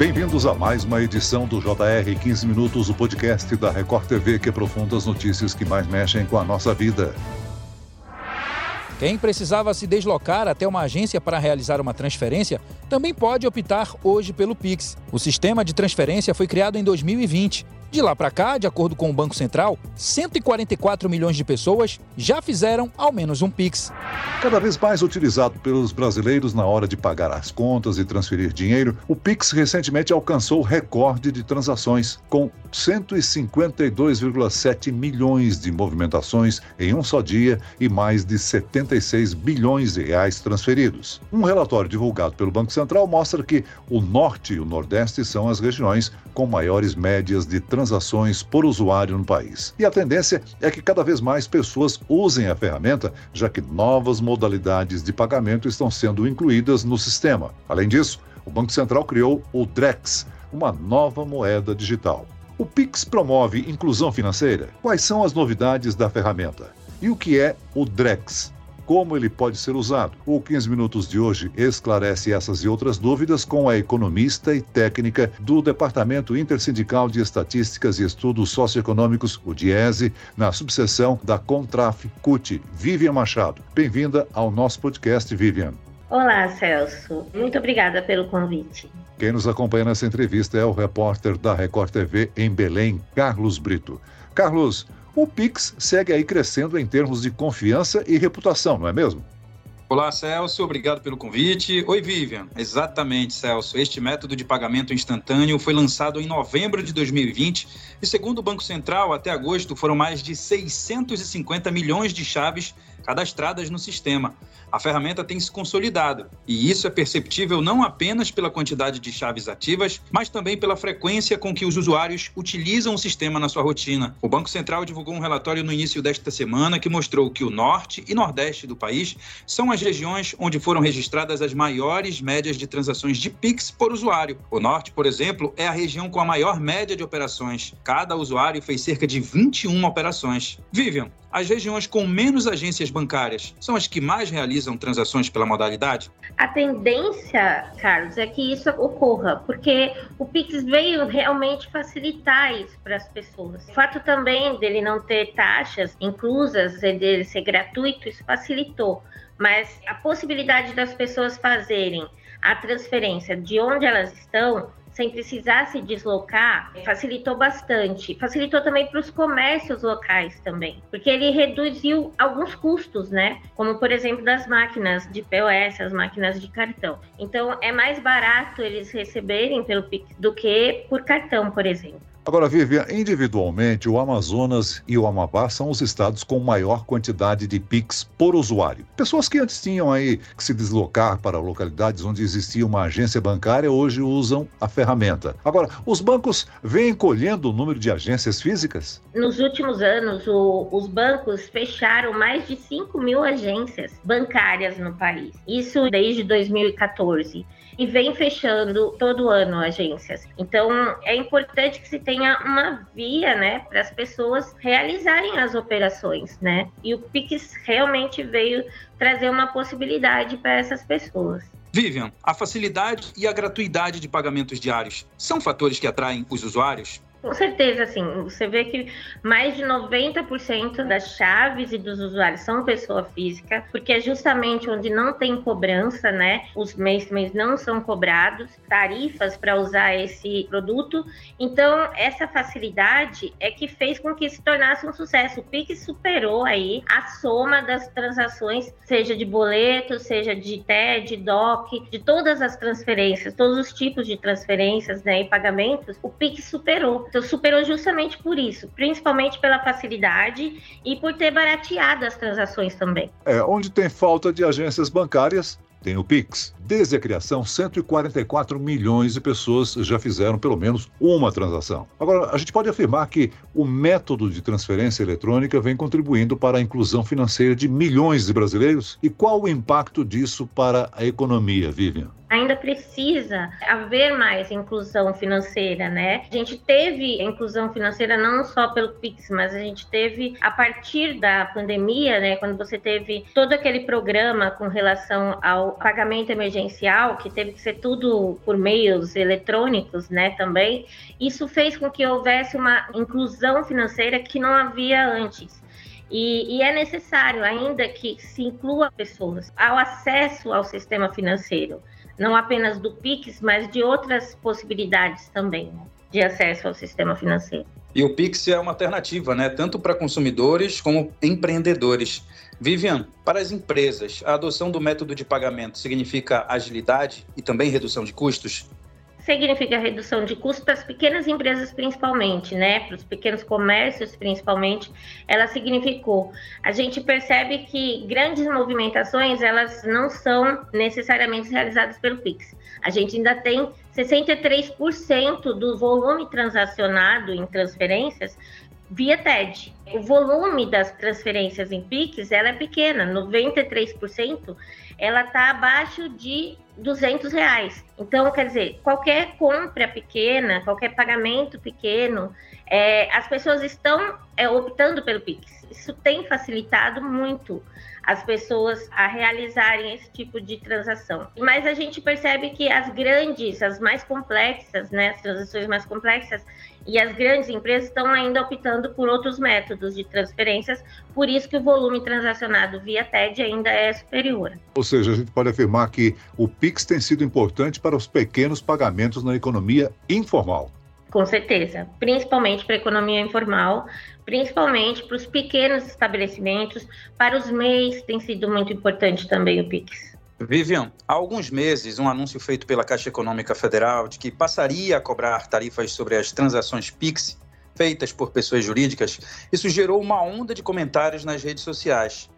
Bem-vindos a mais uma edição do JR 15 Minutos, o podcast da Record TV que aprofunda as notícias que mais mexem com a nossa vida. Quem precisava se deslocar até uma agência para realizar uma transferência também pode optar hoje pelo Pix. O sistema de transferência foi criado em 2020 de lá para cá, de acordo com o Banco Central, 144 milhões de pessoas já fizeram ao menos um Pix. Cada vez mais utilizado pelos brasileiros na hora de pagar as contas e transferir dinheiro, o Pix recentemente alcançou o recorde de transações, com 152,7 milhões de movimentações em um só dia e mais de 76 bilhões de reais transferidos. Um relatório divulgado pelo Banco Central mostra que o Norte e o Nordeste são as regiões com maiores médias de transações por usuário no país. E a tendência é que cada vez mais pessoas usem a ferramenta, já que novas modalidades de pagamento estão sendo incluídas no sistema. Além disso, o Banco Central criou o DREX, uma nova moeda digital. O Pix promove inclusão financeira? Quais são as novidades da ferramenta? E o que é o DREX? como ele pode ser usado. O 15 Minutos de hoje esclarece essas e outras dúvidas com a economista e técnica do Departamento Intersindical de Estatísticas e Estudos Socioeconômicos, o DIESE, na subseção da Contraf CUT, Vivian Machado. Bem-vinda ao nosso podcast, Vivian. Olá, Celso. Muito obrigada pelo convite. Quem nos acompanha nessa entrevista é o repórter da Record TV em Belém, Carlos Brito. Carlos, o Pix segue aí crescendo em termos de confiança e reputação, não é mesmo? Olá, Celso, obrigado pelo convite. Oi, Vivian. Exatamente, Celso. Este método de pagamento instantâneo foi lançado em novembro de 2020 e, segundo o Banco Central, até agosto foram mais de 650 milhões de chaves cadastradas no sistema a ferramenta tem se consolidado. E isso é perceptível não apenas pela quantidade de chaves ativas, mas também pela frequência com que os usuários utilizam o sistema na sua rotina. O Banco Central divulgou um relatório no início desta semana que mostrou que o norte e nordeste do país são as regiões onde foram registradas as maiores médias de transações de Pix por usuário. O norte, por exemplo, é a região com a maior média de operações. Cada usuário fez cerca de 21 operações. Vivian, as regiões com menos agências bancárias são as que mais realizam transações pela modalidade? A tendência, Carlos, é que isso ocorra, porque o Pix veio realmente facilitar isso para as pessoas. O fato também dele não ter taxas inclusas, dele ser gratuito, isso facilitou. Mas a possibilidade das pessoas fazerem a transferência de onde elas estão sem precisar se deslocar, facilitou bastante. Facilitou também para os comércios locais também, porque ele reduziu alguns custos, né? Como por exemplo das máquinas de POS, as máquinas de cartão. Então é mais barato eles receberem pelo Pix do que por cartão, por exemplo. Agora, Vivian, individualmente, o Amazonas e o Amapá são os estados com maior quantidade de PIX por usuário. Pessoas que antes tinham aí que se deslocar para localidades onde existia uma agência bancária, hoje usam a ferramenta. Agora, os bancos vêm colhendo o número de agências físicas? Nos últimos anos, o, os bancos fecharam mais de 5 mil agências bancárias no país. Isso desde 2014 e vem fechando todo ano agências. Então, é importante que se tenha uma via, né, para as pessoas realizarem as operações, né? E o Pix realmente veio trazer uma possibilidade para essas pessoas. Vivian, a facilidade e a gratuidade de pagamentos diários são fatores que atraem os usuários? Com certeza, assim, você vê que mais de 90% das chaves e dos usuários são pessoa física, porque é justamente onde não tem cobrança, né? Os mês não são cobrados, tarifas para usar esse produto. Então, essa facilidade é que fez com que se tornasse um sucesso. O Pix superou aí a soma das transações, seja de boleto, seja de TED, DOC, de todas as transferências, todos os tipos de transferências né, e pagamentos, o Pix superou. Então, superou justamente por isso, principalmente pela facilidade e por ter barateado as transações também. É, onde tem falta de agências bancárias, tem o Pix. Desde a criação, 144 milhões de pessoas já fizeram pelo menos uma transação. Agora, a gente pode afirmar que o método de transferência eletrônica vem contribuindo para a inclusão financeira de milhões de brasileiros? E qual o impacto disso para a economia, Vivian? ainda precisa haver mais inclusão financeira, né? A gente teve inclusão financeira não só pelo Pix, mas a gente teve a partir da pandemia, né, quando você teve todo aquele programa com relação ao pagamento emergencial emergencial, que teve que ser tudo por meios eletrônicos, né, também, isso fez com que houvesse uma inclusão financeira que não havia antes. E, e, é necessário ainda que se inclua pessoas ao acesso ao sistema financeiro, não apenas do PIX, mas de outras possibilidades também né, de acesso ao sistema financeiro. E o Pix é uma alternativa, né? Tanto para consumidores como empreendedores. Vivian, para as empresas, a adoção do método de pagamento significa agilidade e também redução de custos? significa redução de custos para as pequenas empresas principalmente, né? Para os pequenos comércios principalmente, ela significou. A gente percebe que grandes movimentações elas não são necessariamente realizadas pelo Pix. A gente ainda tem 63% do volume transacionado em transferências via TED. O volume das transferências em Pix ela é pequena, 93% ela está abaixo de 200 reais. Então, quer dizer, qualquer compra pequena, qualquer pagamento pequeno, é, as pessoas estão é, optando pelo Pix. Isso tem facilitado muito as pessoas a realizarem esse tipo de transação. Mas a gente percebe que as grandes, as mais complexas, né, as transações mais complexas e as grandes empresas estão ainda optando por outros métodos de transferências, por isso que o volume transacionado via TED ainda é superior. Ou seja, a gente pode afirmar que o Pix tem sido importante para os pequenos pagamentos na economia informal. Com certeza, principalmente para a economia informal, principalmente para os pequenos estabelecimentos, para os MEIs tem sido muito importante também o Pix. Vivian, há alguns meses, um anúncio feito pela Caixa Econômica Federal de que passaria a cobrar tarifas sobre as transações Pix feitas por pessoas jurídicas, isso gerou uma onda de comentários nas redes sociais.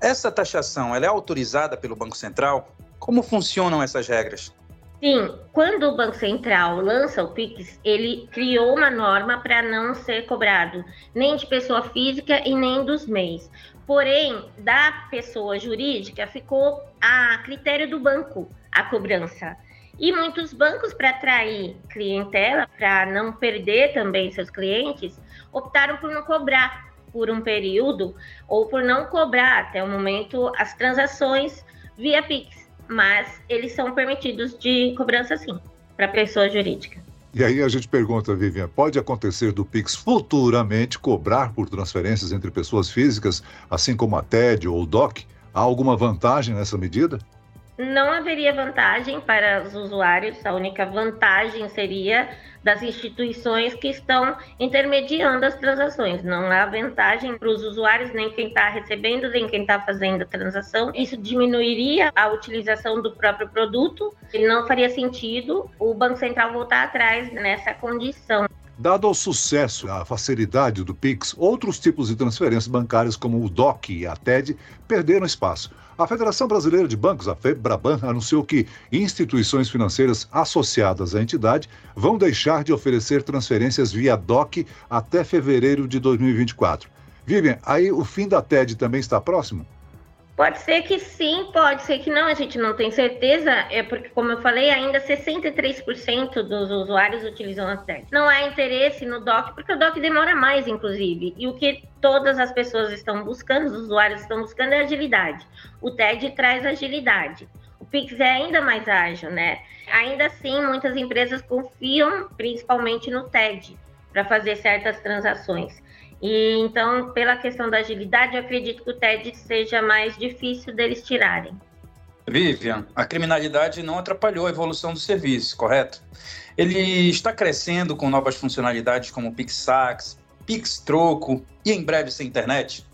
Essa taxação ela é autorizada pelo Banco Central? Como funcionam essas regras? Sim, quando o Banco Central lança o Pix, ele criou uma norma para não ser cobrado nem de pessoa física e nem dos MEIs. Porém, da pessoa jurídica ficou a critério do banco a cobrança. E muitos bancos, para atrair clientela, para não perder também seus clientes, optaram por não cobrar por um período ou por não cobrar até o momento as transações via Pix mas eles são permitidos de cobrança sim, para pessoa jurídica. E aí a gente pergunta, Vivian, pode acontecer do Pix futuramente cobrar por transferências entre pessoas físicas, assim como a TED ou o DOC? Há alguma vantagem nessa medida? Não haveria vantagem para os usuários, a única vantagem seria das instituições que estão intermediando as transações. Não há vantagem para os usuários, nem quem está recebendo, nem quem está fazendo a transação. Isso diminuiria a utilização do próprio produto não faria sentido o Banco Central voltar atrás nessa condição. Dado o sucesso e a facilidade do Pix, outros tipos de transferências bancárias, como o DOC e a TED, perderam espaço. A Federação Brasileira de Bancos, a FEBRABAN, anunciou que instituições financeiras associadas à entidade vão deixar de oferecer transferências via DOC até fevereiro de 2024. Vivian, aí o fim da TED também está próximo? Pode ser que sim, pode ser que não, a gente não tem certeza, é porque, como eu falei, ainda 63% dos usuários utilizam a TED. Não há interesse no DOC, porque o DOC demora mais, inclusive, e o que todas as pessoas estão buscando, os usuários estão buscando é agilidade. O TED traz agilidade. O Pix é ainda mais ágil, né? Ainda assim, muitas empresas confiam principalmente no TED para fazer certas transações. E então, pela questão da agilidade, eu acredito que o TED seja mais difícil deles tirarem. Vivian, a criminalidade não atrapalhou a evolução do serviço, correto? Ele está crescendo com novas funcionalidades como PixSax, PixTroco e em breve sem internet?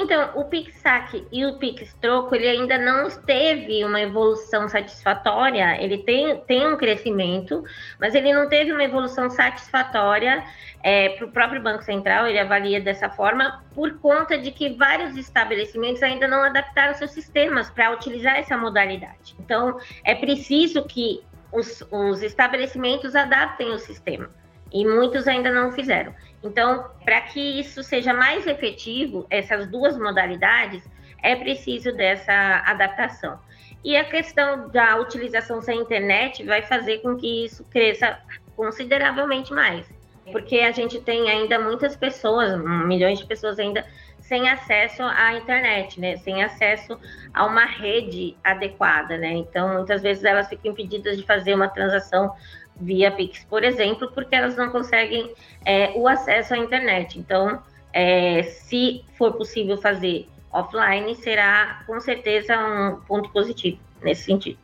Então, o PixSac e o PixTroco, ele ainda não teve uma evolução satisfatória, ele tem, tem um crescimento, mas ele não teve uma evolução satisfatória é, para o próprio Banco Central, ele avalia dessa forma, por conta de que vários estabelecimentos ainda não adaptaram seus sistemas para utilizar essa modalidade. Então, é preciso que os, os estabelecimentos adaptem o sistema e muitos ainda não fizeram. Então, para que isso seja mais efetivo, essas duas modalidades, é preciso dessa adaptação. E a questão da utilização sem internet vai fazer com que isso cresça consideravelmente mais, porque a gente tem ainda muitas pessoas, milhões de pessoas ainda sem acesso à internet, né? Sem acesso a uma rede adequada, né? Então, muitas vezes elas ficam impedidas de fazer uma transação via Pix, por exemplo, porque elas não conseguem é, o acesso à internet. Então, é, se for possível fazer offline, será com certeza um ponto positivo nesse sentido.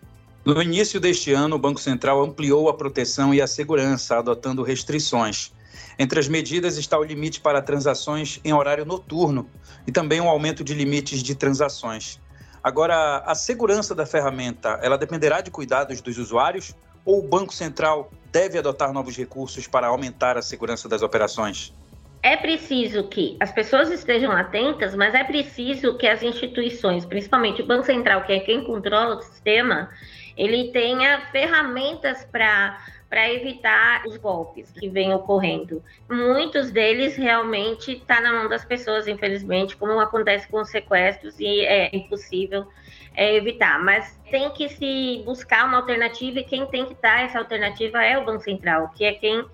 No início deste ano, o Banco Central ampliou a proteção e a segurança, adotando restrições. Entre as medidas está o limite para transações em horário noturno e também um aumento de limites de transações. Agora, a segurança da ferramenta, ela dependerá de cuidados dos usuários ou o Banco Central deve adotar novos recursos para aumentar a segurança das operações? É preciso que as pessoas estejam atentas, mas é preciso que as instituições, principalmente o Banco Central, que é quem controla o sistema, ele tenha ferramentas para para evitar os golpes que vêm ocorrendo. Muitos deles realmente estão tá na mão das pessoas, infelizmente, como acontece com os sequestros, e é impossível é, evitar. Mas tem que se buscar uma alternativa, e quem tem que dar essa alternativa é o Banco Central, que é quem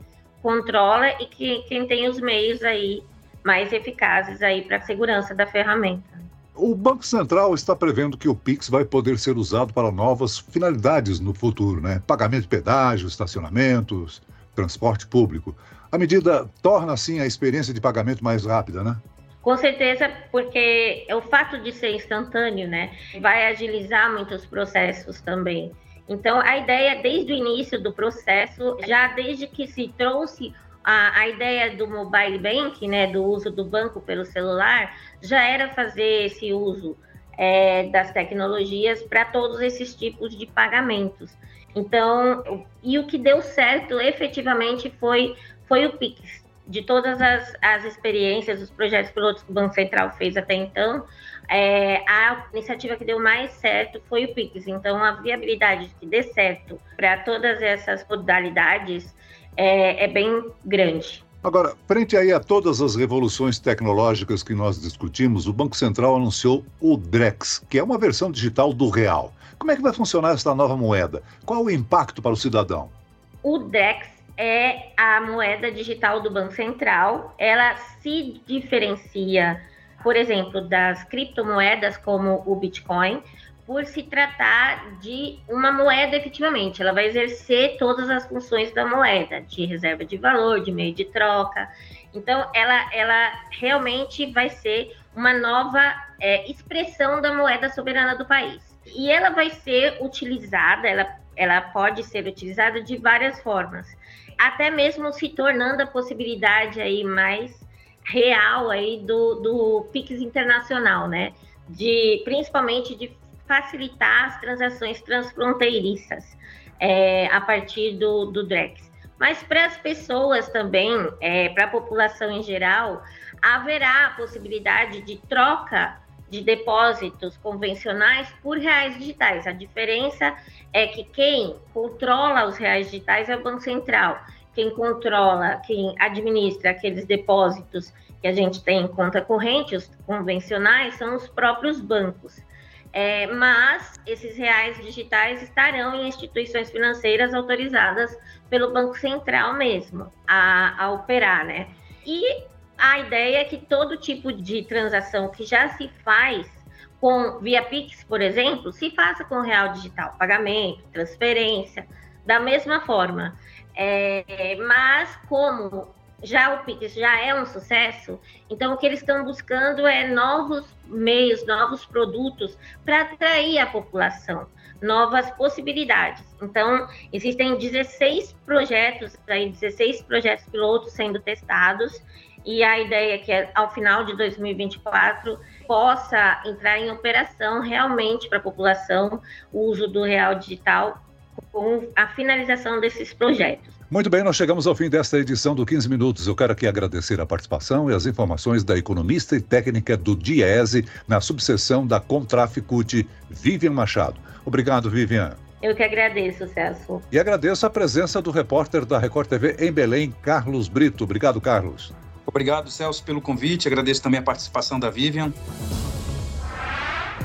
controla e que, quem tem os meios aí mais eficazes aí para a segurança da ferramenta. O Banco Central está prevendo que o Pix vai poder ser usado para novas finalidades no futuro, né? Pagamento de pedágios, estacionamentos, transporte público. A medida torna, assim, a experiência de pagamento mais rápida, né? Com certeza, porque o fato de ser instantâneo, né, vai agilizar muitos processos também. Então, a ideia desde o início do processo, já desde que se trouxe a, a ideia do mobile banking, né, do uso do banco pelo celular, já era fazer esse uso é, das tecnologias para todos esses tipos de pagamentos. Então, e o que deu certo efetivamente foi, foi o Pix. De todas as, as experiências, os projetos pilotos que o Banco Central fez até então, é, a iniciativa que deu mais certo foi o Pix. Então, a viabilidade de que dê certo para todas essas modalidades é, é bem grande. Agora, frente aí a todas as revoluções tecnológicas que nós discutimos, o Banco Central anunciou o DREX, que é uma versão digital do real. Como é que vai funcionar esta nova moeda? Qual o impacto para o cidadão? O DREX é a moeda digital do Banco Central. Ela se diferencia, por exemplo, das criptomoedas como o Bitcoin, por se tratar de uma moeda efetivamente. Ela vai exercer todas as funções da moeda, de reserva de valor, de meio de troca. Então, ela, ela realmente vai ser uma nova é, expressão da moeda soberana do país. E ela vai ser utilizada, ela, ela pode ser utilizada de várias formas, até mesmo se tornando a possibilidade aí mais real aí do, do PIX internacional, né? De, principalmente de facilitar as transações transfronteiriças é, a partir do, do DREX. Mas para as pessoas também, é, para a população em geral, haverá a possibilidade de troca de depósitos convencionais por reais digitais. A diferença é que quem controla os reais digitais é o Banco Central. Quem controla, quem administra aqueles depósitos que a gente tem em conta corrente, os convencionais, são os próprios bancos. É, mas esses reais digitais estarão em instituições financeiras autorizadas pelo Banco Central mesmo a, a operar, né? E a ideia é que todo tipo de transação que já se faz com via Pix, por exemplo, se faça com real digital, pagamento, transferência, da mesma forma. É, mas como já o Pix já é um sucesso, então o que eles estão buscando é novos meios, novos produtos para atrair a população, novas possibilidades. Então, existem 16 projetos, aí 16 projetos pilotos sendo testados, e a ideia é que ao final de 2024 possa entrar em operação realmente para a população o uso do real digital com a finalização desses projetos. Muito bem, nós chegamos ao fim desta edição do 15 Minutos. Eu quero aqui agradecer a participação e as informações da economista e técnica do DIESE na subseção da Contraficute, Vivian Machado. Obrigado, Vivian. Eu que agradeço, Celso. E agradeço a presença do repórter da Record TV em Belém, Carlos Brito. Obrigado, Carlos. Obrigado, Celso, pelo convite. Agradeço também a participação da Vivian.